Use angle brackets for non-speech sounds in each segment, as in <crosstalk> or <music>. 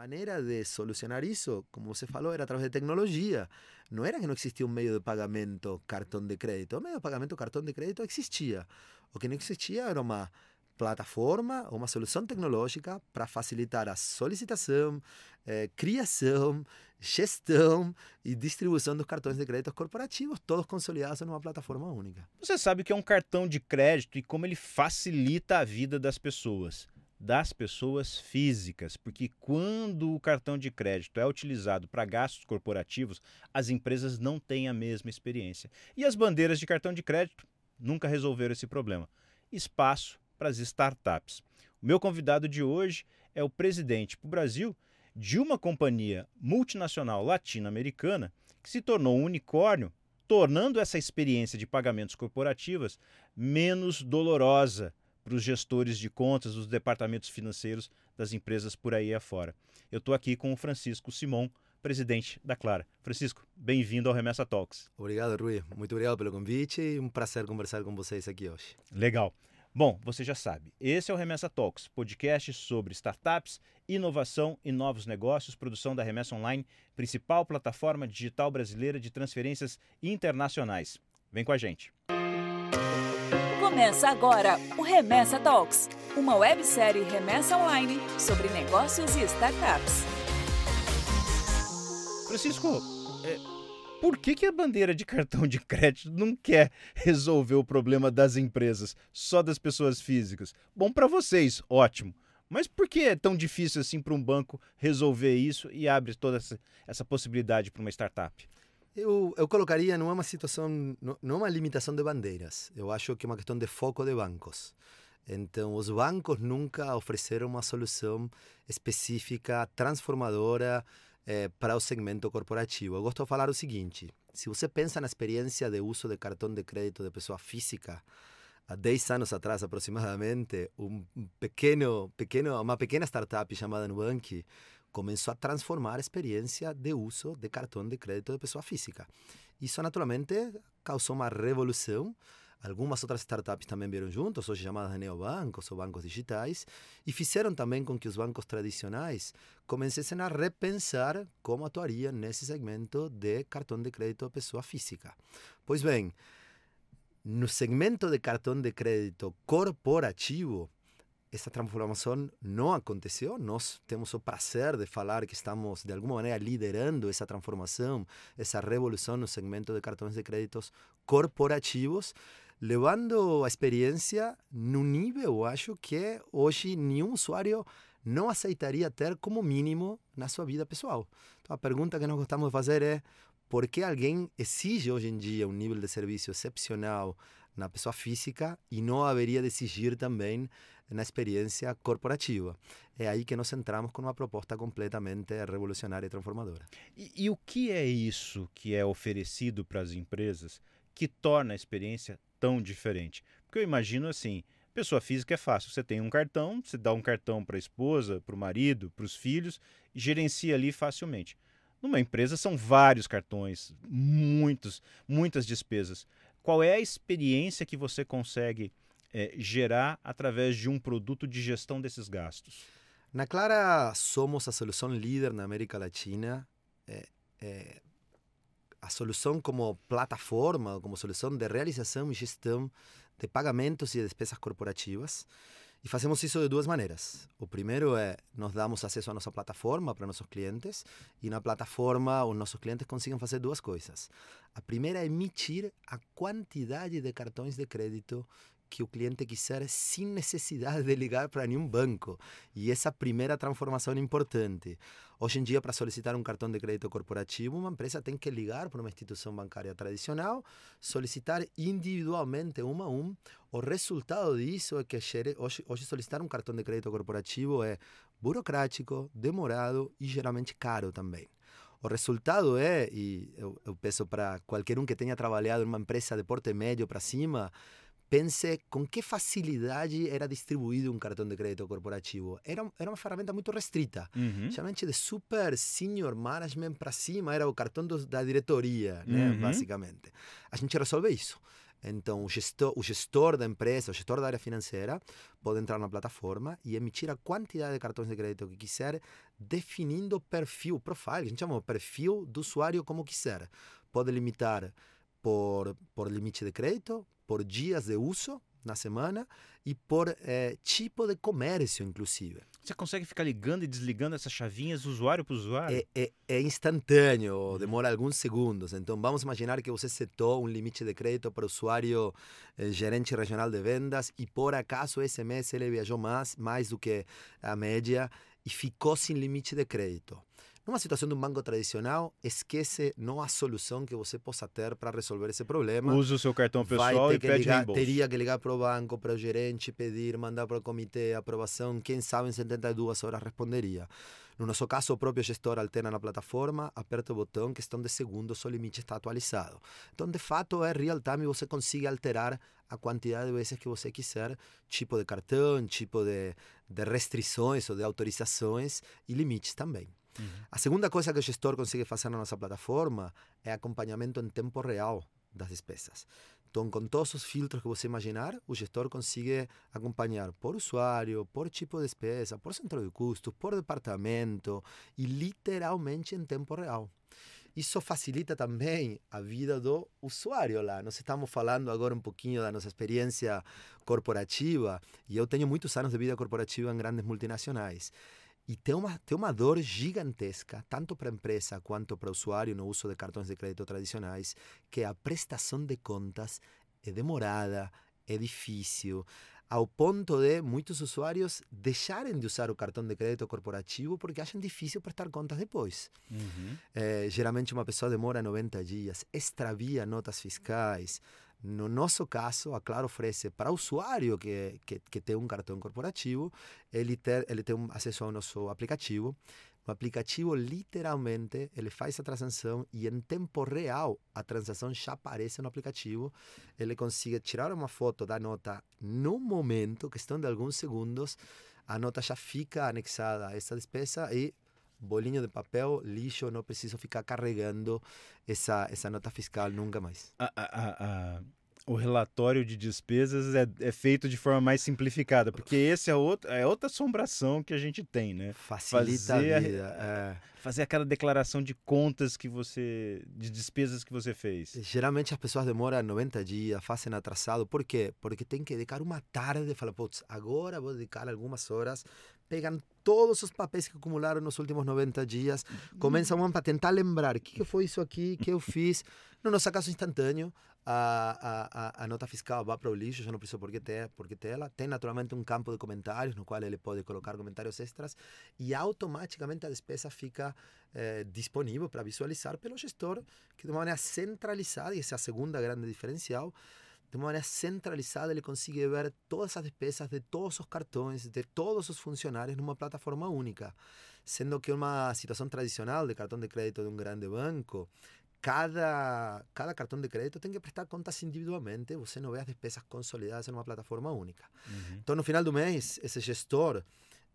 maneira de solucionar isso, como você falou, era através de tecnologia. Não era que não existia um meio de pagamento cartão de crédito. O meio de pagamento cartão de crédito existia. O que não existia era uma plataforma, uma solução tecnológica para facilitar a solicitação, eh, criação, gestão e distribuição dos cartões de crédito corporativos, todos consolidados numa plataforma única. Você sabe o que é um cartão de crédito e como ele facilita a vida das pessoas das pessoas físicas, porque quando o cartão de crédito é utilizado para gastos corporativos, as empresas não têm a mesma experiência. E as bandeiras de cartão de crédito nunca resolveram esse problema. Espaço para as startups. O meu convidado de hoje é o presidente para o Brasil de uma companhia multinacional latino-americana que se tornou um unicórnio, tornando essa experiência de pagamentos corporativas menos dolorosa para os gestores de contas, dos departamentos financeiros das empresas por aí afora. Eu estou aqui com o Francisco Simon, presidente da Clara. Francisco, bem-vindo ao Remessa Talks. Obrigado, Rui. Muito obrigado pelo convite e um prazer conversar com vocês aqui hoje. Legal. Bom, você já sabe, esse é o Remessa Talks, podcast sobre startups, inovação e novos negócios, produção da Remessa Online, principal plataforma digital brasileira de transferências internacionais. Vem com a gente. Começa agora o Remessa Talks, uma websérie remessa online sobre negócios e startups. Francisco, é por que, que a bandeira de cartão de crédito não quer resolver o problema das empresas, só das pessoas físicas? Bom para vocês, ótimo. Mas por que é tão difícil assim para um banco resolver isso e abre toda essa, essa possibilidade para uma startup? Eu, eu colocaria não é uma situação, não é uma limitação de bandeiras. Eu acho que é uma questão de foco de bancos. Então, os bancos nunca ofereceram uma solução específica, transformadora, é, para o segmento corporativo. Eu gosto de falar o seguinte: se você pensa na experiência de uso de cartão de crédito de pessoa física, há 10 anos atrás aproximadamente, um pequeno, pequeno, uma pequena startup chamada Nubank começou a transformar a experiência de uso de cartão de crédito de pessoa física. Isso naturalmente causou uma revolução Algumas outras startups também vieram juntos, hoje chamadas de neobancos ou bancos digitais, e fizeram também com que os bancos tradicionais começassem a repensar como atuariam nesse segmento de cartão de crédito à pessoa física. Pois bem, no segmento de cartão de crédito corporativo, essa transformação não aconteceu. Nós temos o prazer de falar que estamos, de alguma maneira, liderando essa transformação, essa revolução no segmento de cartões de créditos corporativos levando a experiência no nível, acho que hoje nenhum usuário não aceitaria ter como mínimo na sua vida pessoal. Então a pergunta que nós gostamos de fazer é por que alguém exige hoje em dia um nível de serviço excepcional na pessoa física e não haveria de exigir também na experiência corporativa. É aí que nós entramos com uma proposta completamente revolucionária e transformadora. E, e o que é isso que é oferecido para as empresas que torna a experiência tão diferente? Porque eu imagino assim, pessoa física é fácil, você tem um cartão, você dá um cartão para a esposa, para o marido, para os filhos, gerencia ali facilmente. Numa empresa são vários cartões, muitos, muitas despesas. Qual é a experiência que você consegue é, gerar através de um produto de gestão desses gastos? Na Clara, somos a solução líder na América Latina é, é, a solução como plataforma, como solução de realização e gestão de pagamentos e despesas corporativas. E fazemos isso de duas maneiras. O primeiro é nós damos acesso à nossa plataforma para nossos clientes e na plataforma os nossos clientes conseguem fazer duas coisas. A primeira é emitir a quantidade de cartões de crédito que o cliente quiser sem necessidade de ligar para nenhum banco. E essa primeira transformação é importante. Hoje em dia, para solicitar um cartão de crédito corporativo, uma empresa tem que ligar para uma instituição bancária tradicional, solicitar individualmente um a um. O resultado disso é que hoje, hoje solicitar um cartão de crédito corporativo é burocrático, demorado e geralmente caro também. O resultado é, e eu, eu peço para qualquer um que tenha trabalhado em uma empresa de porte médio para cima, pense com que facilidade era distribuído um cartão de crédito corporativo. Era, era uma ferramenta muito restrita. Uhum. Geralmente de super senior management para cima era o cartão do, da diretoria, né, uhum. basicamente. A gente resolve isso. Então, o gestor, o gestor da empresa, o gestor da área financeira, pode entrar na plataforma e emitir a quantidade de cartões de crédito que quiser, definindo o perfil, profile, a gente chama o perfil do usuário como quiser. Pode limitar por, por limite de crédito, por dias de uso na semana e por eh, tipo de comércio, inclusive. Você consegue ficar ligando e desligando essas chavinhas usuário por usuário? É, é, é instantâneo, demora alguns segundos. Então, vamos imaginar que você setou um limite de crédito para o usuário eh, gerente regional de vendas e, por acaso, esse mês ele viajou mais, mais do que a média e ficou sem limite de crédito. Numa situação de um banco tradicional, esquece não há solução que você possa ter para resolver esse problema. Usa o seu cartão pessoal e pede ligar, reembolso. Teria que ligar para o banco, para o gerente, pedir, mandar para o comitê, aprovação. Quem sabe em 72 horas responderia. No nosso caso, o próprio gestor alterna na plataforma, aperta o botão, questão de segundos, o limite está atualizado. Então, de fato, é real time, você consegue alterar a quantidade de vezes que você quiser, tipo de cartão, tipo de, de restrições ou de autorizações e limites também. Uhum. A segunda coisa que o gestor consegue fazer na nossa plataforma é acompanhamento em tempo real das despesas. Então, com todos os filtros que você imaginar, o gestor consegue acompanhar por usuário, por tipo de despesa, por centro de custos, por departamento e literalmente em tempo real. Isso facilita também a vida do usuário lá. Nós estamos falando agora um pouquinho da nossa experiência corporativa e eu tenho muitos anos de vida corporativa em grandes multinacionais. E tem uma, tem uma dor gigantesca, tanto para a empresa quanto para o usuário no uso de cartões de crédito tradicionais, que a prestação de contas é demorada, é difícil, ao ponto de muitos usuários deixarem de usar o cartão de crédito corporativo porque acham difícil prestar contas depois. Uhum. É, geralmente uma pessoa demora 90 dias, extravia notas fiscais, no nosso caso, a Claro oferece para o usuário que, que, que tem um cartão corporativo, ele, ter, ele tem um acesso ao nosso aplicativo. O aplicativo, literalmente, ele faz a transação e em tempo real a transação já aparece no aplicativo. Ele consegue tirar uma foto da nota no momento, questão de alguns segundos, a nota já fica anexada a essa despesa e bolinho de papel, lixo, não preciso ficar carregando essa, essa nota fiscal nunca mais. A, a, a, o relatório de despesas é, é, feito de forma mais simplificada, porque esse é, outro, é outra assombração que a gente tem, né? Facilita fazer, a vida. É. Fazer aquela declaração de contas que você. de despesas que você fez. Geralmente as pessoas demoram 90 dias, fazem atrasado. Por quê? Porque tem que dedicar uma tarde e falar, putz, agora vou dedicar algumas horas pegam todos os papéis que acumularam nos últimos 90 dias, começam a tentar lembrar o que, que foi isso aqui, que eu fiz. No nosso caso instantâneo, a, a, a nota fiscal vai para o lixo, já não precisa porque ter, porque ter ela. Tem naturalmente um campo de comentários no qual ele pode colocar comentários extras. E automaticamente a despesa fica eh, disponível para visualizar. Pelo gestor, que de uma maneira centralizada, e essa é a segunda grande diferencial, de uma maneira centralizada, ele consegue ver todas as despesas de todos os cartões, de todos os funcionários numa plataforma única. Sendo que uma situação tradicional de cartão de crédito de um grande banco, cada, cada cartão de crédito tem que prestar contas individualmente, você não vê as despesas consolidadas em uma plataforma única. Uhum. Então, no final do mês, esse gestor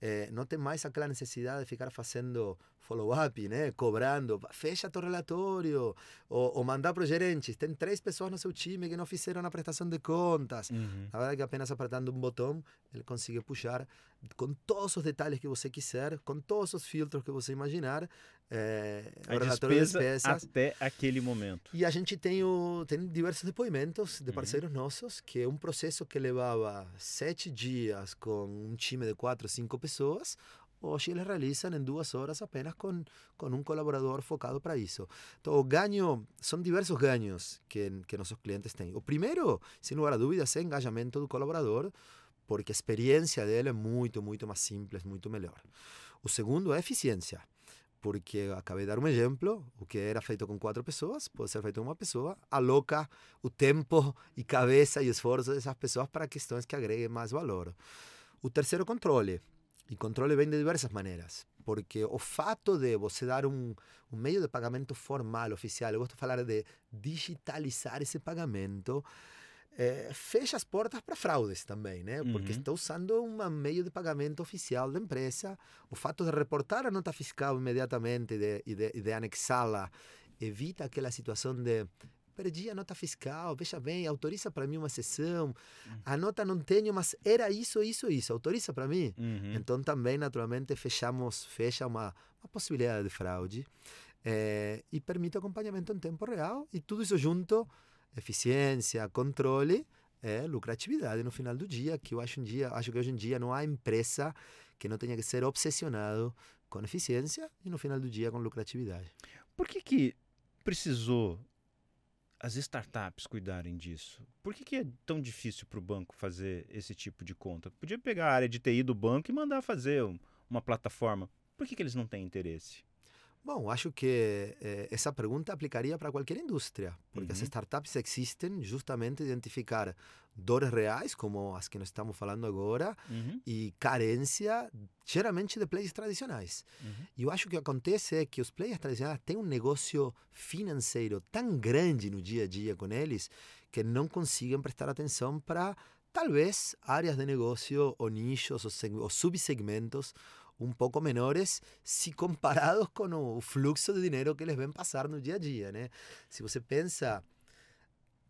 eh, não tem mais aquela necessidade de ficar fazendo follow-up, né? cobrando, fecha teu relatório, ou, ou mandar para o gerente. Tem três pessoas no seu time que não fizeram a prestação de contas. Uhum. A verdade é que apenas apertando um botão, ele consegue puxar com todos os detalhes que você quiser, com todos os filtros que você imaginar, é, a despesa de despesas. até aquele momento. E a gente tem, o, tem diversos depoimentos de uhum. parceiros uhum. nossos, que é um processo que levava sete dias com um time de quatro, cinco pessoas, hoje eles realizam em duas horas apenas com, com um colaborador focado para isso. Então, o ganho, são diversos ganhos que, que nossos clientes têm. O primeiro, sem lugar a dúvidas, é o engajamento do colaborador, porque a experiência dele é muito, muito mais simples, muito melhor. O segundo é eficiência porque acabei de dar um exemplo, o que era feito com quatro pessoas pode ser feito com uma pessoa, aloca o tempo e cabeça e esforço dessas pessoas para questões que agreguem mais valor. O terceiro, controle. E controle vem de diversas maneiras, porque o fato de você dar um, um meio de pagamento formal, oficial, eu gosto de falar de digitalizar esse pagamento, é, fecha as portas para fraudes também, né? Porque uhum. está usando um meio de pagamento oficial da empresa. O fato de reportar a nota fiscal imediatamente e de, de, anexá-la evita aquela situação de perdi a nota fiscal, veja bem, autoriza para mim uma sessão, a nota não tenho, mas era isso, isso, isso, autoriza para mim? Uhum. Então também, naturalmente, fechamos, fecha uma, uma possibilidade de fraude é, e permite acompanhamento em tempo real e tudo isso junto, eficiência, controle, é lucratividade no final do dia, que eu acho, um dia, acho que hoje em dia não há empresa que não tenha que ser obsessionado com eficiência e no final do dia com lucratividade. Por que, que precisou as startups cuidarem disso? Por que, que é tão difícil para o banco fazer esse tipo de conta? Podia pegar a área de TI do banco e mandar fazer um, uma plataforma. Por que, que eles não têm interesse? Bom, acho que eh, essa pergunta aplicaria para qualquer indústria, porque as Uhum. startups existem justamente identificar dores reais, como as que nós estamos falando agora, Uhum, e carência, geralmente de players tradicionais. uhum. E eu acho que o que acontece é que os players tradicionais têm um negócio financeiro tão grande no dia a dia com eles que não conseguem prestar atenção para, talvez, áreas de negócio ou nichos ou, ou subsegmentos um pouco menores se comparados com o fluxo de dinheiro que eles vêm passar no dia a dia, né? Se você pensa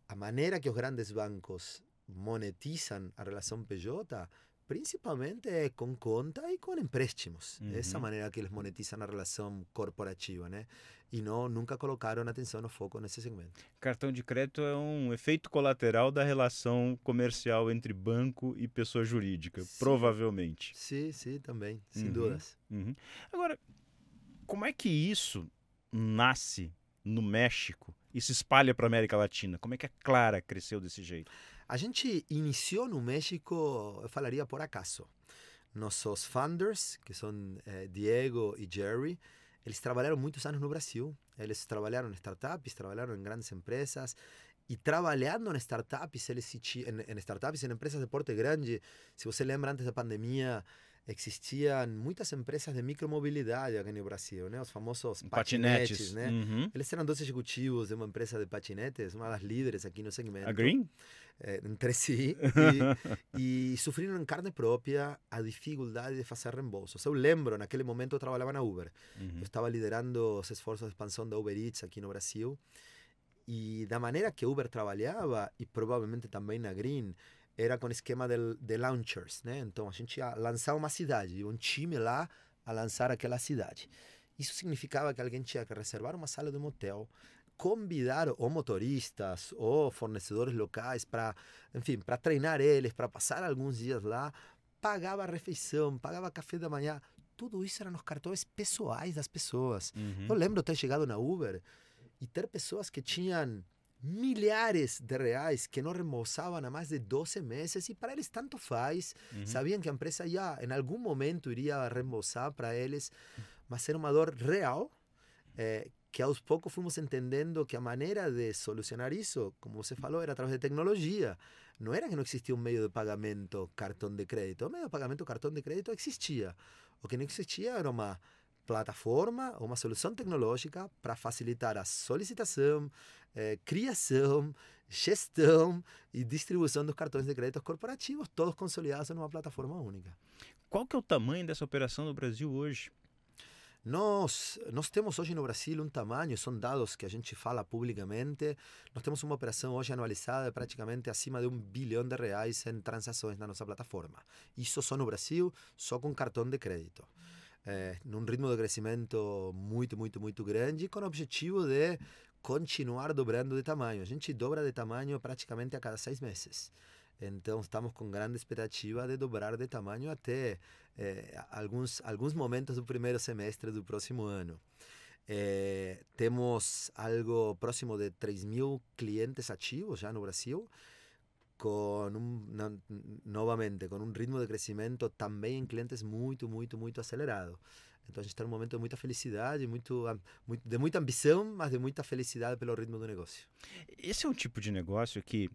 a maneira que os grandes bancos monetizam a relação PJ, principalmente com conta e com empréstimos. Essa Uhum. maneira que eles monetizam a relação corporativa, né? E não nunca colocaram atenção no foco nesse segmento. Cartão de crédito é um efeito colateral da relação comercial entre banco e pessoa jurídica, Sim. provavelmente. Sim, sim, também, sem Uhum. dúvidas. Uhum. Agora, como é que isso nasce no México e se espalha para a América Latina? Como é que a Clara cresceu desse jeito? A gente iniciou no México, eu falaria por acaso. Nossos founders, que são eh, Diego e Jerry, eles trabalharam muitos anos no Brasil. Eles trabalharam em startups, trabalharam em grandes empresas. E trabalhando em startups, eles se em, em startups, em empresas de porte grande, se você lembra, antes da pandemia, existiam muitas empresas de micromobilidade aqui no Brasil, né? Os famosos patinetes, né? Uhum. Eles eram dois executivos de uma empresa de patinetes, uma das líderes aqui no segmento A Green? eh, entre si e, e sofreram em carne própria a dificuldade de fazer reembolsos. Eu lembro, naquele momento eu trabalhava na Uber. Uhum. Eu estava liderando os esforços de expansão da Uber Eats aqui no Brasil. E da maneira que Uber trabalhava, e provavelmente também na Green, era com esquema de, de launchers, né? Então a gente ia lançar uma cidade, um time lá a lançar aquela cidade. Isso significava que alguém tinha que reservar uma sala de motel, convidar ou motoristas ou fornecedores locais para, enfim, para treinar eles, para passar alguns dias lá, pagava a refeição, pagava café da manhã, tudo isso era nos cartões pessoais das pessoas. Uhum. Eu lembro ter chegado na Uber e ter pessoas que tinham milhares de reais que não reembolsavam há mais de 12 meses e para eles tanto faz. Sabiam que a empresa ia, em algum momento iria reembolsar para eles, mas era uma dor real eh, que aos poucos fomos entendendo que a maneira de solucionar isso, como você falou, era através de tecnologia. Não era que não existia um meio de pagamento cartão de crédito. O meio de pagamento cartão de crédito existia. O que não existia era uma plataforma, uma solução tecnológica para facilitar a solicitação, eh, criação, gestão e distribuição dos cartões de crédito corporativos, todos consolidados numa plataforma única. Qual que é o tamanho dessa operação no Brasil hoje? Nós, nós temos hoje no Brasil um tamanho, são dados que a gente fala publicamente, nós temos uma operação hoje anualizada de praticamente acima de um bilhão de reais em transações na nossa plataforma. Isso só no Brasil, só com cartão de crédito. É, num ritmo de crescimento muito, muito, muito grande, com o objetivo de continuar dobrando de tamanho. A gente dobra de tamanho praticamente a cada seis meses. Então, estamos com grande expectativa de dobrar de tamanho até eh, alguns, alguns momentos do primeiro semestre do próximo ano. Eh, temos algo próximo de 3 mil clientes ativos já no Brasil, com um, na- novamente, com um ritmo de crescimento também em clientes muito, muito, muito acelerado. Então, a gente está num momento de muita felicidade, muito, de muita ambição, mas de muita felicidade pelo ritmo do negócio. Esse é um tipo de negócio que,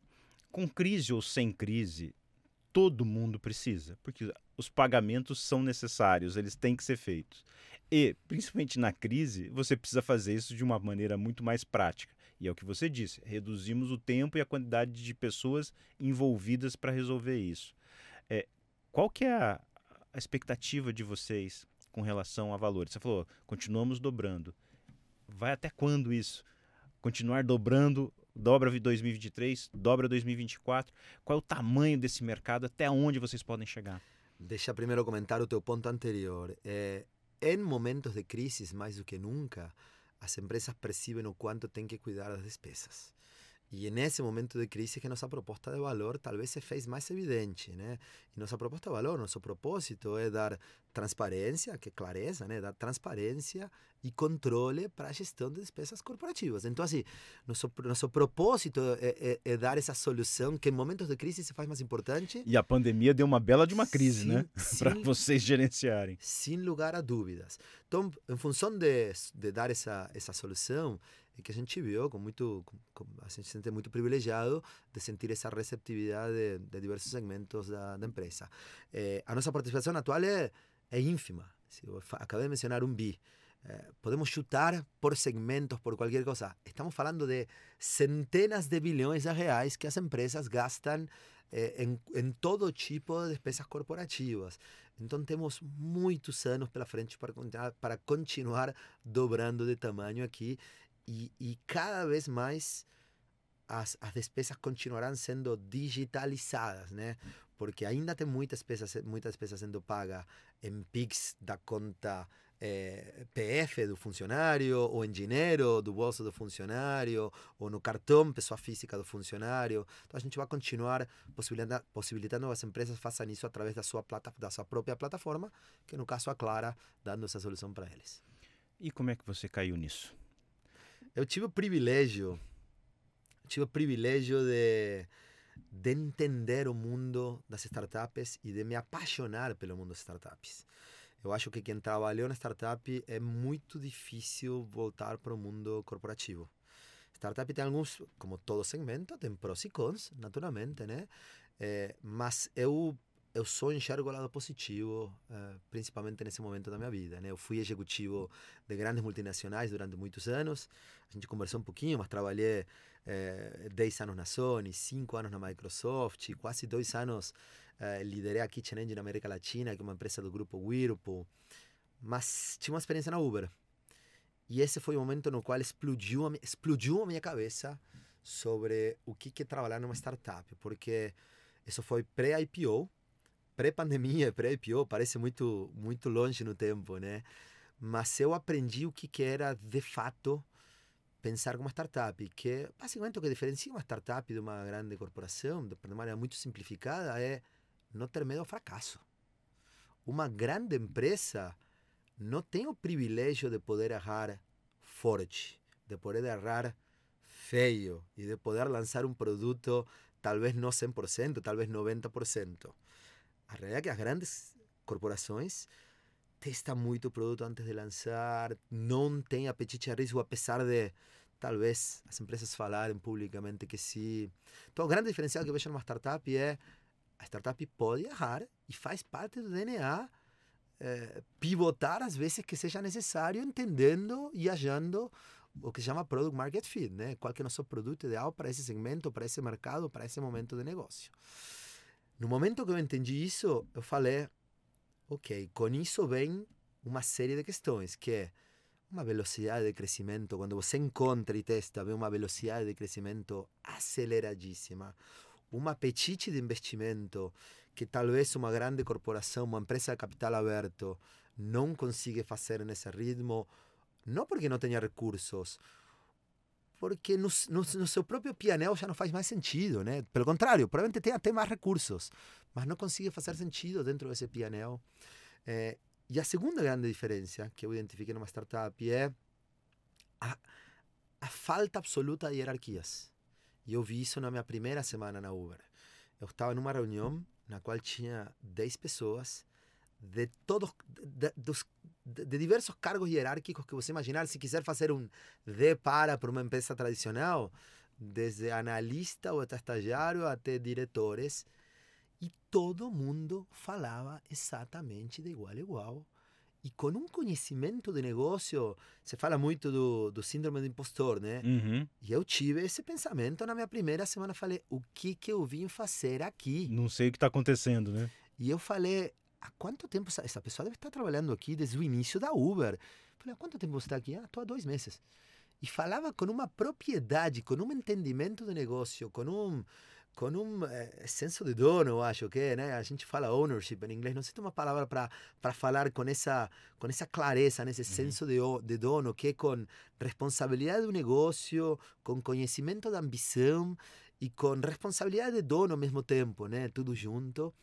com crise ou sem crise, todo mundo precisa, porque os pagamentos são necessários, eles têm que ser feitos. E, principalmente na crise, você precisa fazer isso de uma maneira muito mais prática. E é o que você disse, reduzimos o tempo e a quantidade de pessoas envolvidas para resolver isso. É, qual que é a, a expectativa de vocês com relação a valores? Você falou, continuamos dobrando. Vai até quando isso? Continuar dobrando dobra 2023, dobra 2024. Qual é o tamanho desse mercado? Até onde vocês podem chegar? Deixa primeiro comentar o teu ponto anterior. É, em momentos de crise, mais do que nunca, as empresas percebem o quanto têm que cuidar das despesas. E nesse momento de crise que nossa proposta de valor talvez se fez mais evidente, né? E nossa proposta de valor, nosso propósito é dar transparência, que é clareza, né? Dar transparência e controle para a gestão de despesas corporativas. Então, assim, nosso, nosso propósito é, é, é, dar essa solução que em momentos de crise se faz mais importante. E a pandemia deu uma bela de uma crise, né? para vocês gerenciarem. Sem lugar a dúvidas. Então, em função de, de dar essa, essa solução, e que a gente viu com muito, com, a gente se sente muito privilegiado de sentir essa receptividade de, de diversos segmentos da, da empresa. Eh, a nossa participação atual é, é ínfima. Eu acabei de mencionar um bi. Eh, podemos chutar por segmentos, por qualquer coisa. Estamos falando de centenas de bilhões de reais que as empresas gastam eh, em, em todo tipo de despesas corporativas. Então temos muitos anos pela frente para, para continuar dobrando de tamanho aqui e, e cada vez mais as, as despesas continuarão sendo digitalizadas, né? Porque ainda tem muitas despesas, muitas despesas sendo pagas em PIX da conta eh, PF do funcionário, ou em dinheiro do bolso do funcionário, ou no cartão pessoa física do funcionário. Então a gente vai continuar possibilitando, possibilitando as empresas façam isso através da sua, plata, da sua própria plataforma, que no caso a Clara, dando essa solução para eles. E como é que você caiu nisso? Eu tive o privilégio, tive o privilégio de, de entender o mundo das startups e de me apaixonar pelo mundo das startups. Eu acho que quem trabalhou na startup é muito difícil voltar para o mundo corporativo. Startup tem alguns, como todo segmento, tem prós e cons, naturalmente, né? É, mas eu eu só enxergo o lado positivo, uh, principalmente nesse momento da minha vida. Né? Eu fui executivo de grandes multinacionais durante muitos anos. A gente conversou um pouquinho, mas trabalhei eh, 10 anos na Sony, 5 anos na Microsoft, quase dois anos eh, liderei a Kitchen Engine na América Latina, que é uma empresa do grupo Whirlpool. Mas tinha uma experiência na Uber. E esse foi o momento no qual explodiu a, explodiu a minha cabeça sobre o que é trabalhar numa startup, porque isso foi pré-IPO, pré-pandemia, pré-IPO, parece muito, muito longe no tempo, né? Mas eu aprendi o que, era, de fato, pensar como uma startup, que basicamente o que diferencia uma startup de uma grande corporação, de maneira muito simplificada, é não ter medo ao fracasso. Uma grande empresa não tem o privilégio de poder errar forte, de poder errar feio e de poder lançar um produto talvez não 100%, talvez 90%. A realidade é que as grandes corporações testam muito o produto antes de lançar, não tem apetite a risco, apesar de talvez as empresas falarem publicamente que sim. Então, o grande diferencial que eu vejo numa startup é a startup pode errar e faz parte do DNA é, pivotar às vezes que seja necessário, entendendo e achando o que se chama Product Market Fit, né? Qual que é o nosso produto ideal para esse segmento, para esse mercado, para esse momento de negócio. No momento que eu entendi isso, eu falei, ok, com isso vem uma série de questões, que é uma velocidade de crescimento, quando você encontra e testa, vem uma velocidade de crescimento aceleradíssima, um apetite de investimento que talvez uma grande corporação, uma empresa de capital aberto, não consiga fazer nesse ritmo, não porque não tenha recursos, porque no, no, no, seu próprio pianel já não faz mais sentido, né? Pelo contrário, provavelmente tem até mais recursos, mas não consegue fazer sentido dentro desse pianel. É, e a segunda grande diferença que eu identifiquei numa startup é a, a falta absoluta de hierarquias. E eu vi isso na minha primeira semana na Uber. Eu estava numa reunião na qual tinha 10 pessoas de todos de, dos, de, de, diversos cargos hierárquicos que você imaginar se quiser fazer um D para para uma empresa tradicional desde analista ou até estagiário até diretores e todo mundo falava exatamente de igual a igual. E com um conhecimento de negócio você fala muito do, do síndrome do impostor né? Uhum. e eu tive esse pensamento na minha primeira semana falei o que que eu vim fazer aqui? Não sei o que está acontecendo né? E eu falei há quanto tempo essa, essa pessoa deve estar trabalhando aqui desde o início da Uber? Falei, há quanto tempo você está aqui? Ah, estou há dois meses. e falava com uma propriedade, com um entendimento do negócio, com um com um é, senso de dono, eu acho que é, né? A gente fala ownership em inglês, não sei se uma palavra para falar com essa com essa clareza, nesse uhum. senso de, de dono, que é com responsabilidade do negócio, com conhecimento da ambição e com responsabilidade de dono ao mesmo tempo, né? Tudo junto.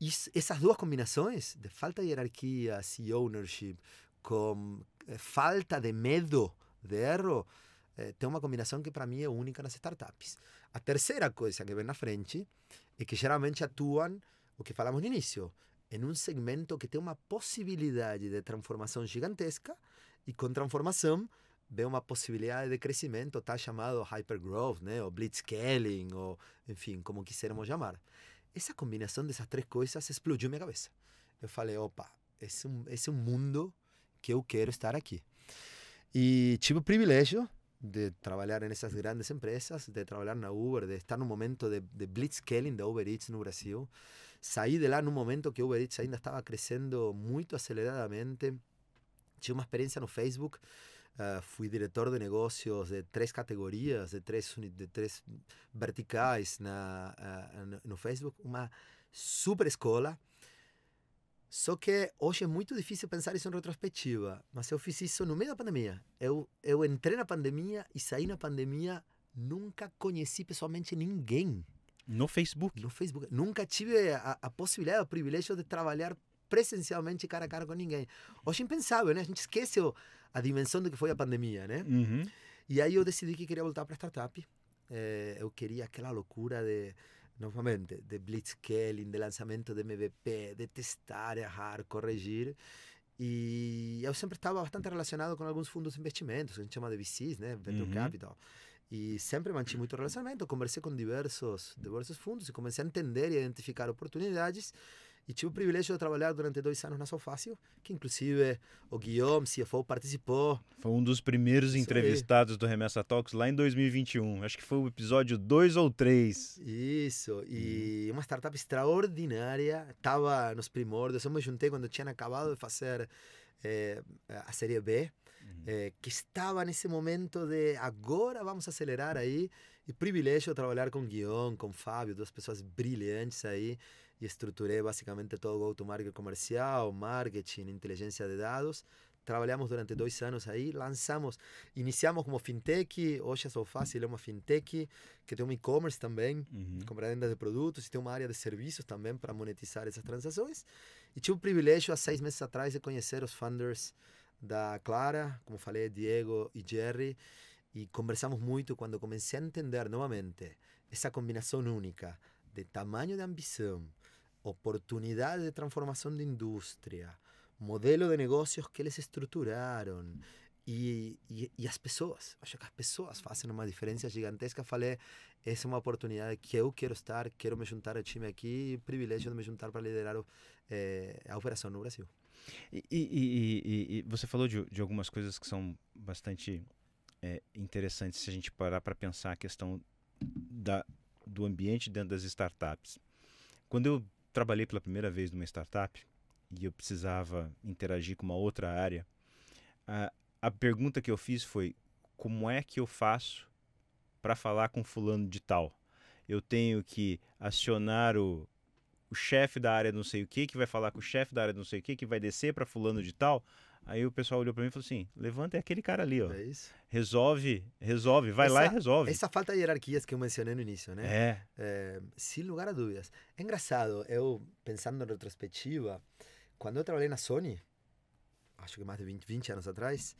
E essas duas combinações, de falta de hierarquia e ownership, com eh, falta de medo de erro, eh, tem uma combinação que para mim é única nas startups. A terceira coisa que vem na frente é que geralmente atuam, o que falamos no início, em um segmento que tem uma possibilidade de transformação gigantesca e com transformação vem uma possibilidade de crescimento, tá chamado hypergrowth, né, ou blitzscaling, ou enfim, como quisermos chamar. Essa combinação dessas três coisas explodiu minha cabeça. Eu falei, opa, esse é um, mundo que eu quero estar aqui. E tive o privilégio de trabalhar nessas grandes empresas, de trabalhar na Uber, de estar no momento de, de blitzscaling da Uber Eats no Brasil. Saí de lá num momento que Uber Eats ainda estava crescendo muito aceleradamente. Tive uma experiência no Facebook. Uh, fui diretor de negócios de três categorias, de três, de três verticais na, uh, no Facebook. Uma super escola só que hoje é muito difícil pensar isso em retrospectiva, mas eu fiz isso no meio da pandemia. Eu, eu entrei na pandemia e saí na pandemia, nunca conheci pessoalmente ninguém. No Facebook? No Facebook. Nunca tive a, a possibilidade, o privilégio de trabalhar presencialmente cara a cara com ninguém. Hoje é impensável, né? A gente esquece a dimensão do que foi a pandemia, né? Uhum. E aí eu decidi que queria voltar para startup. É, eu queria aquela loucura de novamente, de blitzscaling, de lançamento de MVP, de testar, errar, corrigir. E eu sempre estava bastante relacionado com alguns fundos de investimentos, que a gente chama de VCs, né? Venture uhum. Capital. E sempre mantive muito relacionamento, conversei com diversos, diversos fundos e comecei a entender e identificar oportunidades e tive o privilégio de trabalhar durante dois anos na Sofácil, que inclusive o Guillaume, CFO, participou. Foi um dos primeiros Isso entrevistados aí. do Remessa Talks lá em 2021. Acho que foi o episódio 2 ou 3. Isso, e uhum. uma startup extraordinária. Estava nos primórdios. Eu me juntei quando tinha acabado de fazer é, a série B, uhum. é, que estava nesse momento de agora vamos acelerar aí. E privilégio trabalhar com Guion, com Fábio, duas pessoas brilhantes aí e estruturei basicamente todo go-to-market comercial, marketing, inteligência de dados. Trabalhamos durante dois anos aí, lançamos, iniciamos como fintech, hoje é só fácil, é uma fintech que tem um e-commerce também, uhum. compra venda de produtos e tem uma área de serviços também para monetizar essas transações. E tive o privilégio, há seis meses atrás, de conhecer os founders da Clara, como falei, Diego e Jerry, e conversamos muito quando comecei a entender novamente essa combinação única de tamanho de ambição, oportunidade de transformação de indústria, modelo de negócios que eles estruturaram e, e, e, as pessoas. Acho que as pessoas fazem uma diferença gigantesca. Falei, essa é uma oportunidade que eu quero estar, quero me juntar ao time aqui, privilégio de me juntar para liderar é, a operação no Brasil. E, e, e você falou de, de, algumas coisas que são bastante é, interessantes se a gente parar para pensar a questão da, do ambiente dentro das startups. Quando eu trabalhei pela primeira vez numa startup e eu precisava interagir com uma outra área, a, a pergunta que eu fiz foi: como é que eu faço para falar com fulano de tal? Eu tenho que acionar o, o chefe da área não sei o que, que vai falar com o chefe da área não sei o que, que vai descer para fulano de tal. Aí o pessoal olhou para mim e falou assim: levanta é aquele cara ali, ó. É isso. Resolve, resolve, vai essa, lá e resolve. Essa falta de hierarquias que eu mencionei no início, né? É. é. Sem lugar a dúvidas. É engraçado, eu pensando em retrospectiva, quando eu trabalhei na Sony, acho que mais de 20, 20 anos atrás,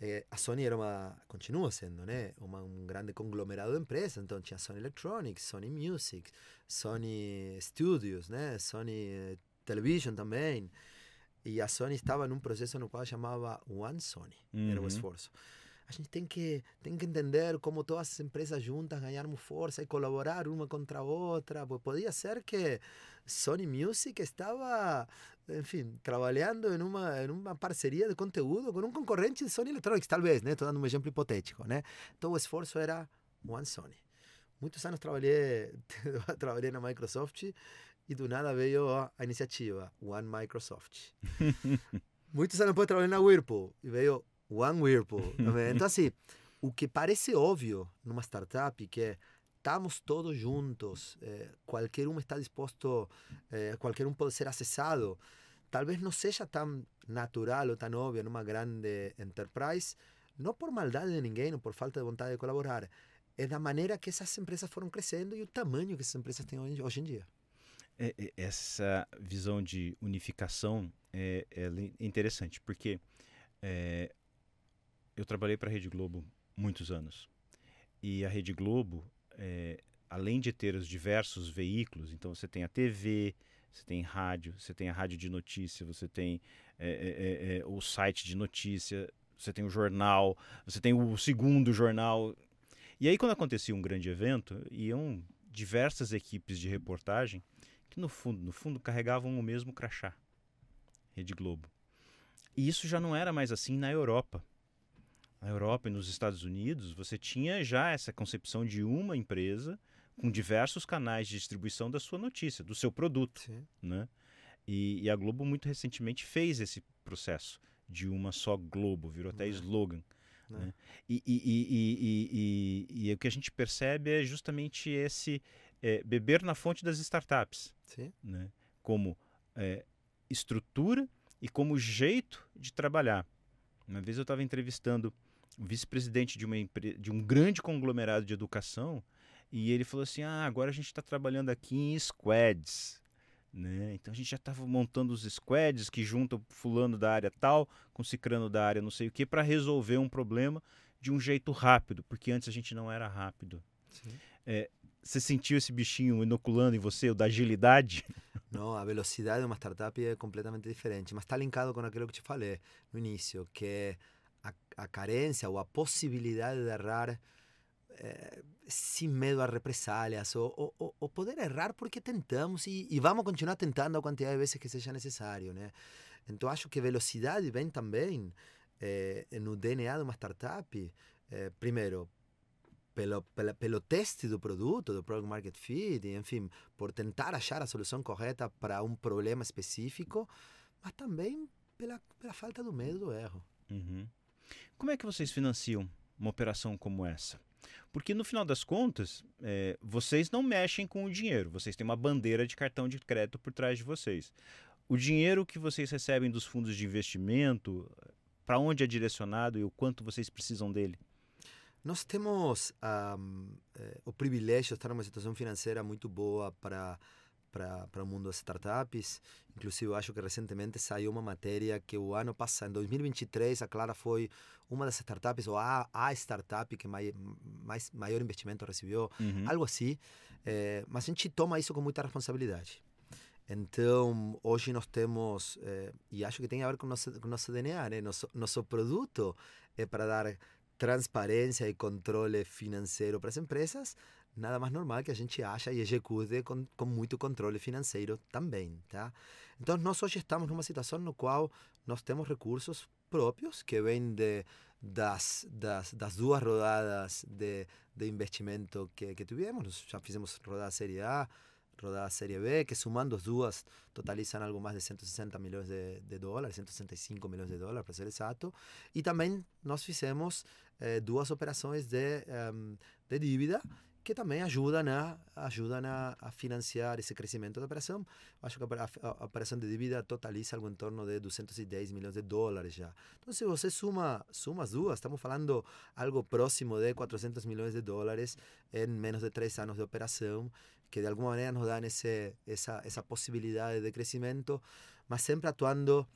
é, a Sony era uma, continua sendo, né? Uma, um grande conglomerado de empresas. Então tinha Sony Electronics, Sony Music, Sony Studios, né? Sony eh, Television também. E a Sony estava num processo no qual chamava One Sony, uhum. era o esforço. A gente tem que, tem que entender como todas as empresas juntas ganharmos força e colaborar uma contra a outra. Pues podia ser que Sony Music estava, enfim, trabalhando em uma, em uma parceria de conteúdo com um concorrente de Sony Electronics, talvez, né? Estou dando um exemplo hipotético, né? Então o esforço era One Sony. Muitos anos trabalhei, <laughs> trabalhei na Microsoft e do nada veio a, iniciativa One Microsoft. <laughs> Muitos anos depois trabalhei na Whirlpool e veio One Whirlpool. então, assim, o que parece óbvio numa startup, que é estamos todos juntos, eh, qualquer um está disposto, eh, qualquer um pode ser acessado, talvez não seja tão natural ou tão óbvio numa grande enterprise, não por maldade de ninguém ou por falta de vontade de colaborar, é da maneira que essas empresas foram crescendo e o tamanho que essas empresas têm hoje, hoje em dia. É, é, essa visão de unificação é, é interessante, porque é, eu trabalhei para a Rede Globo muitos anos. E a Rede Globo, é, além de ter os diversos veículos, então você tem a TV, você tem rádio, você tem a rádio de notícia, você tem é, o site de notícia, você tem o jornal, você tem o segundo jornal. E aí, quando acontecia um grande evento, iam diversas equipes de reportagem que, no fundo, no fundo carregavam o mesmo crachá Rede Globo. E isso já não era mais assim na Europa na Europa e nos Estados Unidos, você tinha já essa concepção de uma empresa com diversos canais de distribuição da sua notícia, do seu produto. Sim. Né? E, e, a Globo muito recentemente fez esse processo de uma só Globo, virou até é. slogan. É. Né? E, e, e, o que a gente percebe é justamente esse é, beber na fonte das startups, Sim. Né? como é, estrutura e como jeito de trabalhar. Uma vez eu estava entrevistando vice-presidente de, uma de um grande conglomerado de educação, e ele falou assim: ah, agora a gente está trabalhando aqui em squads. Né? Então a gente já estava montando os squads que juntam fulano da área tal com cicrano da área não sei o que para resolver um problema de um jeito rápido, porque antes a gente não era rápido. É, você sentiu esse bichinho inoculando em você, o da agilidade? <laughs> Não, a velocidade de uma startup é completamente diferente, mas está linkado com aquilo que te falei no início, que é a, a carência ou a possibilidade de errar é, sem medo a represálias, ou, ou, ou, poder errar porque tentamos e, e, vamos continuar tentando a quantidade de vezes que seja necessário, né? Então acho que velocidade vem também é, no DNA de uma startup, é, primeiro pelo, pelo, pelo teste do produto, do product market fit, enfim, por tentar achar a solução correta para um problema específico, mas também pela, pela falta do medo do erro. Uhum. Como é que vocês financiam uma operação como essa? Porque no final das contas, é, vocês não mexem com o dinheiro, vocês têm uma bandeira de cartão de crédito por trás de vocês. O dinheiro que vocês recebem dos fundos de investimento, para onde é direcionado e o quanto vocês precisam dele? Nós temos um, eh, o privilégio de estar numa situação financeira muito boa para para o mundo das startups. Inclusive, acho que recentemente saiu uma matéria que o ano passado, em 2023, a Clara foi uma das startups, ou a, a startup que mais, mais, maior investimento recebeu, uhum. algo assim. É, mas a gente toma isso com muita responsabilidade. Então, hoje nós temos, é, e acho que tem a ver com o nosso, com nosso DNA, né? nosso, nosso produto é para dar transparência e controle financeiro para as empresas, nada mais normal que a gente acha e execute com, com muito controle financeiro também, tá? Então, nós hoje estamos numa situação no qual nós temos recursos próprios que vêm de, das, das, das duas rodadas de, de investimento que, que tivemos. Já fizemos rodada Série A, rodada Série B, que somando as duas totalizam algo mais de 160 milhões de, de dólares, 165 milhões de dólares, para ser exato. E também nós fizemos eh, duas operações de, um, de dívida que também ajudam a, ajudam a, a financiar esse crescimento da operação. Acho que a, a, a, operação de dívida totaliza algo em torno de 210 milhões de dólares já. Então, se você suma, suma as duas, estamos falando algo próximo de 400 milhões de dólares em menos de três anos de operação, que de alguma maneira nos dão esse, essa, essa possibilidade de crescimento, mas sempre atuando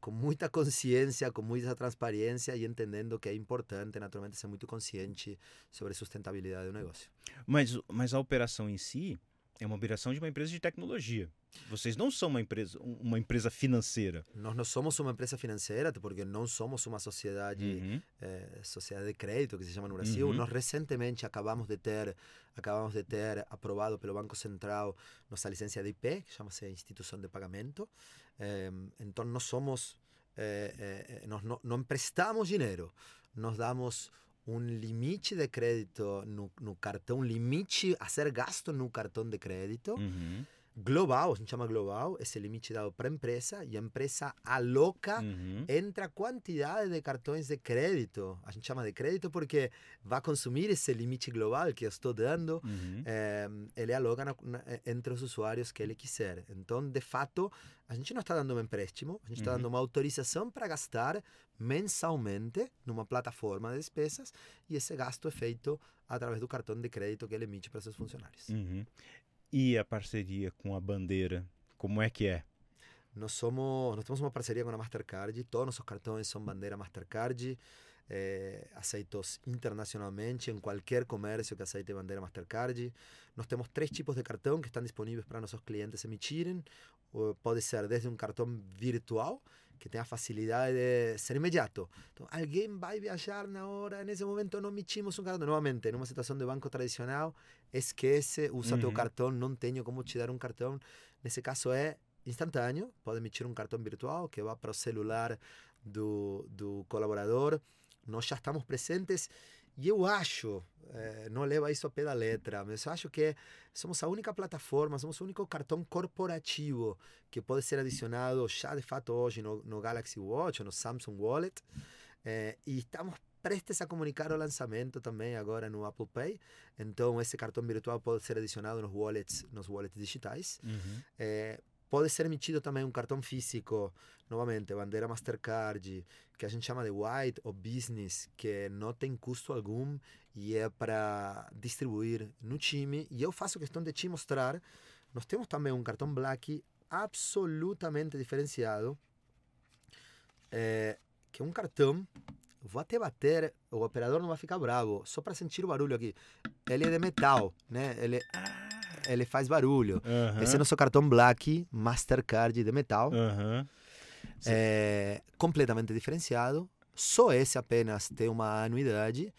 com muita consciência, com muita transparência e entendendo que é importante, naturalmente, ser muito consciente sobre sustentabilidade do negócio. Mas, mas a operação em si é uma operação de uma empresa de tecnologia. Vocês não são uma empresa, uma empresa financeira. Nós não somos uma empresa financeira, porque não somos uma sociedade, uhum. eh, sociedade de crédito, que se chama no Brasil. Uhum. Nós recentemente acabamos de ter, acabamos de ter aprovado pelo Banco Central nossa licença de IP, que chama-se Instituição de Pagamento. Eh, então, nós somos, eh, nós não, não emprestamos dinheiro, nós damos um limite de crédito no, no cartão, limite a ser gasto no cartão de crédito. Uhum global, a gente chama global, esse limite dado para a empresa e a empresa aloca Uhum. entre a quantidade de cartões de crédito. A gente chama de crédito porque vai consumir esse limite global que eu estou dando. Uhum. eh, ele aloca na- na- entre os usuários que ele quiser. Então, de fato, a gente não está dando um empréstimo, a gente está Uhum. dando uma autorização para gastar mensalmente numa plataforma de despesas e esse gasto é feito através do cartão de crédito que ele emite para seus funcionários. Uhum. E a parceria com a bandeira, como é que é? Nós somos, nós temos uma parceria com a Mastercard, todos nossos cartões são bandeira Mastercard, eh, aceitos internacionalmente em qualquer comércio que aceite bandeira Mastercard. Nós temos três tipos de cartão que estão disponíveis para nossos clientes emitirem. O- Pode ser desde um cartão virtual, que tem a facilidade de ser imediato. Então, alguém vai viajar na hora, nesse momento não emitimos um cartão. Novamente, numa situação de banco tradicional, esquece, usa teu Uhum. cartão, não tenho como te dar um cartão. Nesse caso é instantâneo, pode emitir um cartão virtual que vai para o celular do, do colaborador. Nós já estamos presentes e eu acho, eh, não leva isso a pé da letra, mas eu acho que somos a única plataforma, somos o único cartão corporativo que pode ser adicionado já de fato hoje no, no Galaxy Watch, no Samsung Wallet, eh, e estamos prestes a comunicar o lançamento também agora no Apple Pay. Então esse cartão virtual pode ser adicionado nos wallets, nos wallets digitais. Uhum. É, pode ser emitido também um cartão físico, novamente, bandeira Mastercard, que a gente chama de White ou Business, que não tem custo algum e é para distribuir no time. E eu faço questão de te mostrar. Nós temos também um cartão Black absolutamente diferenciado, é, que é um cartão. Vou até bater, o operador não vai ficar bravo, só para sentir o barulho aqui. Ele é de metal, né? Ele, ele faz barulho. Aham. Esse é nosso cartão Black Mastercard de metal. Aham. É completamente diferenciado. Só esse apenas tem uma anuidade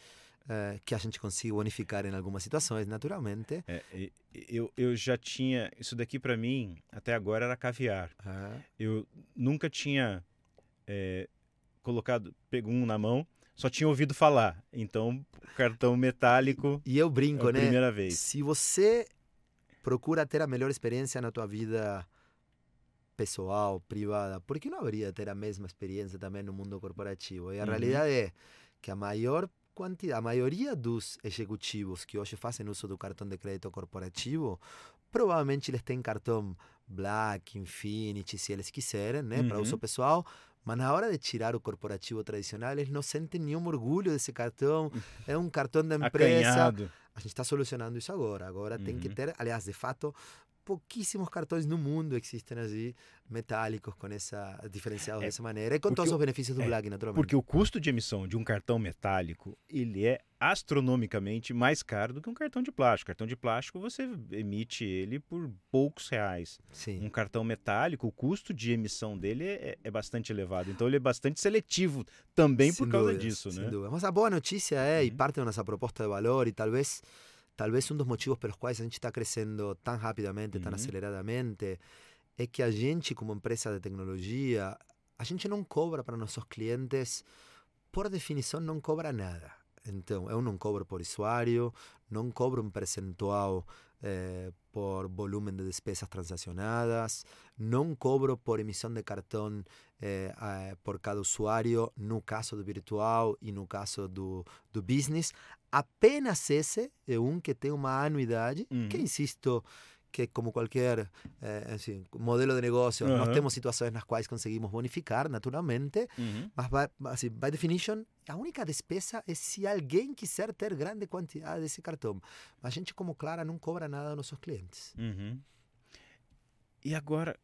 eh, que a gente consegue bonificar em algumas situações, naturalmente. É, eu, eu já tinha. Isso daqui pra mim, até agora, era caviar. Ah, Eu nunca tinha é, colocado, pego um na mão, só tinha ouvido falar. Então, cartão metálico E eu é brinco, a né? primeira vez. Se você procura ter a melhor experiência na tua vida pessoal, privada, por que não haveria ter a mesma experiência também no mundo corporativo? E a Uhum. realidade é que a maior quantidade, a maioria dos executivos que hoje fazem uso do cartão de crédito corporativo, provavelmente eles têm cartão Black, Infinity, se eles quiserem, né, para Uhum. uso pessoal. Mas na hora de tirar o corporativo tradicional, eles não sentem nenhum orgulho desse cartão. É um cartão da <laughs> empresa. Acanhado. A gente está solucionando isso agora. Agora tem que Uhum. ter, aliás, de fato, pouquíssimos cartões no mundo existem assim, metálicos, com essa diferenciados É, dessa maneira, e com todos os benefícios do é, Black, naturalmente. Porque o custo de emissão de um cartão metálico, ele é astronomicamente mais caro do que um cartão de plástico. Cartão de plástico, você emite ele por poucos reais. Sim. Um cartão metálico, o custo de emissão dele é, é bastante elevado. Então, ele é bastante seletivo também por Sem causa dúvidas, disso, né? dúvida. Mas a boa notícia é, e Uhum. parte da nossa proposta de valor, e talvez, talvez um dos motivos pelos quais a gente está crescendo tão rapidamente, tão Uhum. aceleradamente, é que a gente, como empresa de tecnologia, a gente não cobra para nossos clientes, por definição, não cobra nada. Então, eu não cobro por usuário, não cobro um percentual eh, por volume de despesas transacionadas, não cobro por emissão de cartão eh, eh, por cada usuário, no caso do virtual e no caso do, do business. Apenas esse é um que tem uma anuidade, que Uhum. insisto, que como qualquer eh, assim, modelo de negócio, nós Aham. temos situações nas quais conseguimos bonificar, naturalmente, Uhum. mas, by, assim, by definition, a única despesa é se alguém quiser ter grande quantidade desse cartão. A gente, como Clara, não cobra nada dos nossos clientes. Uhum. E agora,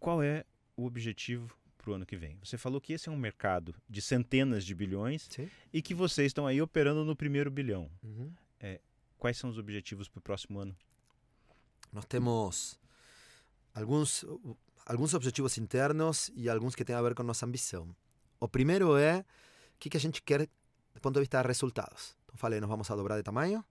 qual é o objetivo para o ano que vem? Você falou que esse é um mercado de centenas de bilhões Sim. e que vocês estão aí operando no primeiro bilhão. Uhum. Quais são os objetivos para o próximo ano? Nós temos alguns, alguns objetivos internos e alguns que têm a ver com nossa ambição. O primeiro é o que, que a gente quer do ponto de vista de resultados. Então, falei, nós vamos a dobrar de tamanho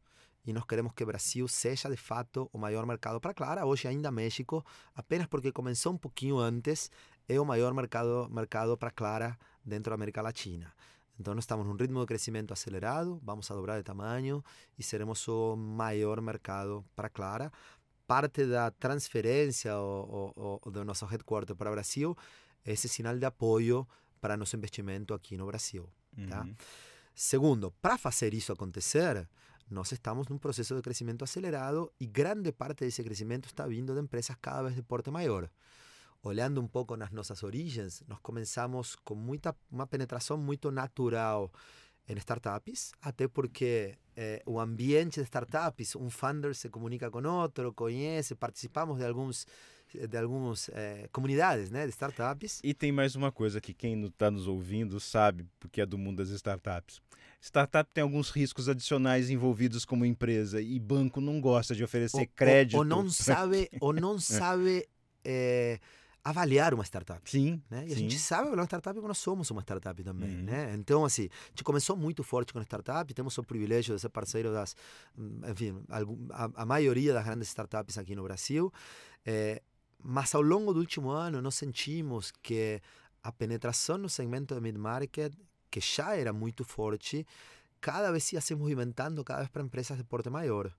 e nós queremos que o Brasil seja, de fato, o maior mercado para Clara. Hoje ainda México, apenas porque começou um pouquinho antes, é o maior mercado, mercado para Clara dentro da América Latina. Então, nós estamos num ritmo de crescimento acelerado, vamos a dobrar de tamanho e seremos o maior mercado para Clara parte da transferência ou, ou, ou do nosso headquarter para o Brasil é esse sinal de apoio para nosso investimento aqui no Brasil. Tá? Uhum. Segundo, para fazer isso acontecer, nós estamos num processo de crescimento acelerado e grande parte desse crescimento está vindo de empresas cada vez de porte maior. Olhando um pouco nas nossas origens, nós começamos com muita uma penetração muito natural em startups, até porque eh, ambiente de startups, um founder se comunica com outro, conhece, participamos de alguns de algumas eh, comunidades né, de startups. E tem mais uma coisa que quem está nos ouvindo sabe, porque é do mundo das startups. Startup tem alguns riscos adicionais envolvidos como empresa e banco não gosta de oferecer ou, crédito. Ou, ou não sabe, <laughs> ou não sabe eh, avaliar uma startup. Sim. Né? E sim. a gente sabe avaliar uma startup porque nós somos uma startup também. Uhum. Né? Então, assim, a gente começou muito forte com a startup, temos o privilégio de ser parceiro das, enfim, a, a maioria das grandes startups aqui no Brasil. Eh, mas ao longo do último ano, nós sentimos que a penetração no segmento de mid-market, que já era muito forte, cada vez ia se movimentando cada vez para empresas de porte maior.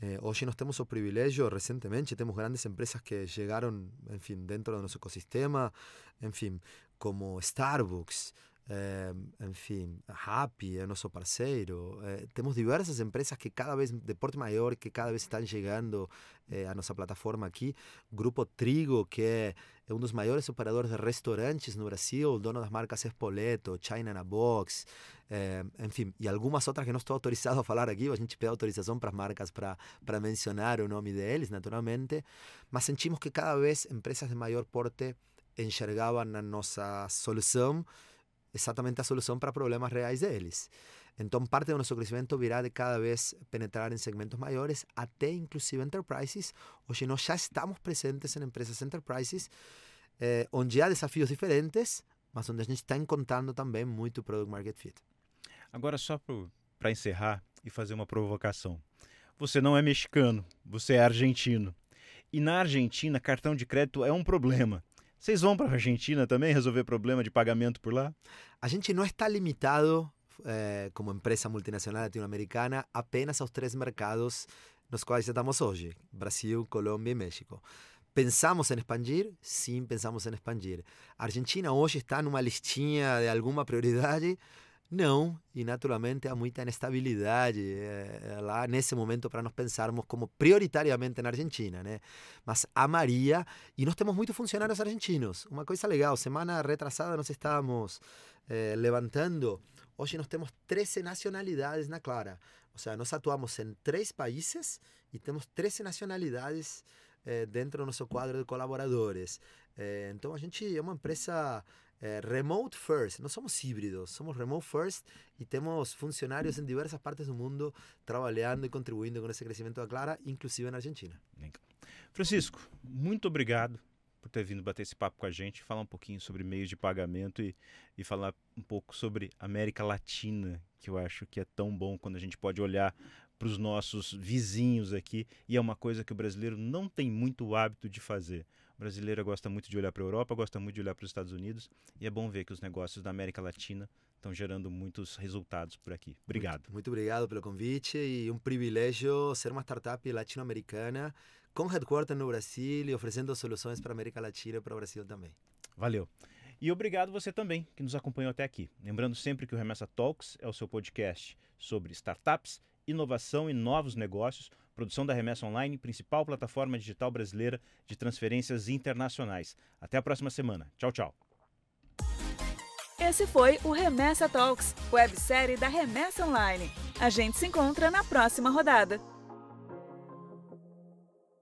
Eh, hoje nós temos o privilégio, recentemente, temos grandes empresas que chegaram, enfim, dentro do nosso ecossistema, enfim, como Starbucks, enfim, Happy é nosso parceiro. Eh, temos diversas empresas que cada vez, de porte maior, que cada vez estão chegando eh, à nossa plataforma aqui. Grupo Trigo, que é, um dos maiores operadores de restaurantes no Brasil, dono das marcas Espoleto, China na Box, eh, enfim, e algumas outras que não estou autorizado a falar aqui, a gente pede autorização para as marcas para mencionar o nome deles, naturalmente, mas sentimos que cada vez empresas de maior porte enxergavam na nossa solução exatamente a solução para problemas reais deles. Então, parte do nosso crescimento virá de cada vez penetrar em segmentos maiores, até inclusive enterprises. Hoje nós já estamos presentes em empresas enterprises, eh, onde há desafios diferentes, mas onde a gente está encontrando também muito product market fit. Agora, só para encerrar e fazer uma provocação. Você não é mexicano, você é argentino. E na Argentina, cartão de crédito é um problema. Vocês vão para a Argentina também resolver problema de pagamento por lá? A gente não está limitado, eh, como empresa multinacional latino-americana, apenas aos três mercados nos quais estamos hoje: Brasil, Colômbia e México. Pensamos em expandir? Sim, pensamos em expandir. A Argentina hoje está numa listinha de alguma prioridade? Não, e naturalmente há muita inestabilidade eh, lá nesse momento para nós pensarmos como prioritariamente na Argentina, né? Mas amaria, e nós temos muitos funcionários argentinos. Uma coisa legal, semana retrasada nós estávamos eh, levantando, hoje nós temos 13 nacionalidades na Clara. Ou seja, nós atuamos em três países e temos 13 nacionalidades eh, dentro do nosso quadro de colaboradores. Então a gente é uma empresa é, remote first, não somos híbridos, somos remote first e temos funcionários em diversas partes do mundo trabalhando e contribuindo com esse crescimento da Clara, inclusive na Argentina. Francisco, muito obrigado por ter vindo bater esse papo com a gente, falar um pouquinho sobre meios de pagamento e, e falar um pouco sobre América Latina, que eu acho que é tão bom quando a gente pode olhar para os nossos vizinhos aqui e é uma coisa que o brasileiro não tem muito hábito de fazer. O brasileiro gosta muito de olhar para a Europa, gosta muito de olhar para os Estados Unidos e é bom ver que os negócios da América Latina estão gerando muitos resultados por aqui. Obrigado. Muito, muito obrigado pelo convite e um privilégio ser uma startup latino-americana com headquarters no Brasil e oferecendo soluções para a América Latina e para o Brasil também. Valeu. E obrigado você também que nos acompanhou até aqui. Lembrando sempre que o Remessa Talks é o seu podcast sobre startups, inovação e novos negócios, produção da Remessa Online, principal plataforma digital brasileira de transferências internacionais. Até a próxima semana. Tchau, tchau. Esse foi o Remessa Talks, websérie da Remessa Online. A gente se encontra na próxima rodada.